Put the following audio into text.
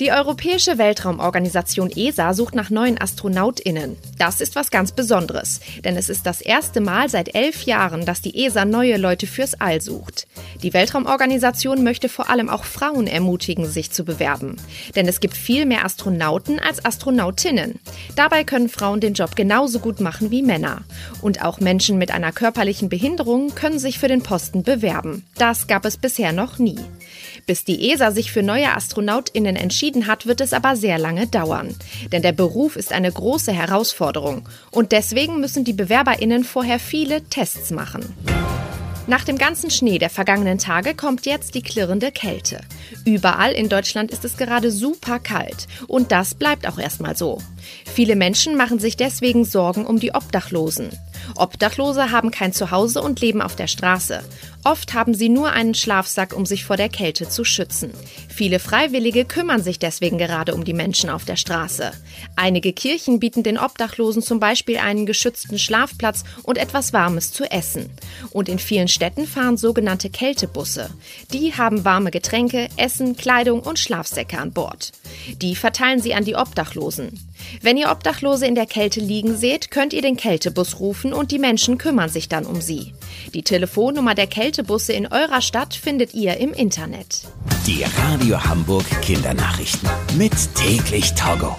Die Europäische Weltraumorganisation ESA sucht nach neuen AstronautInnen. Das ist was ganz Besonderes, denn es ist das erste Mal seit elf Jahren, dass die ESA neue Leute fürs All sucht. Die Weltraumorganisation möchte vor allem auch Frauen ermutigen, sich zu bewerben. Denn es gibt viel mehr Astronauten als Astronautinnen. Dabei können Frauen den Job genauso gut machen wie Männer. Und auch Menschen mit einer körperlichen Behinderung können sich für den Posten bewerben. Das gab es bisher noch nie. Bis die ESA sich für neue AstronautInnen entschieden hat, wird es aber sehr lange dauern. Denn der Beruf ist eine große Herausforderung. Und deswegen müssen die BewerberInnen vorher viele Tests machen. Nach dem ganzen Schnee der vergangenen Tage kommt jetzt die klirrende Kälte. Überall in Deutschland ist es gerade super kalt und das bleibt auch erstmal so. Viele Menschen machen sich deswegen Sorgen um die Obdachlosen. Obdachlose haben kein Zuhause und leben auf der Straße. Oft haben sie nur einen Schlafsack, um sich vor der Kälte zu schützen. Viele Freiwillige kümmern sich deswegen gerade um die Menschen auf der Straße. Einige Kirchen bieten den Obdachlosen zum Beispiel einen geschützten Schlafplatz und etwas Warmes zu essen. Und in vielen Städten fahren sogenannte Kältebusse. Die haben warme Getränke, Essen, Kleidung und Schlafsäcke an Bord. Die verteilen sie an die Obdachlosen. Wenn ihr Obdachlose in der Kälte liegen seht, könnt ihr den Kältebus rufen und die Menschen kümmern sich dann um sie. Die Telefonnummer der Kältebusse in eurer Stadt findet ihr im Internet. Die Radio Hamburg Kindernachrichten. Mit täglich Togo.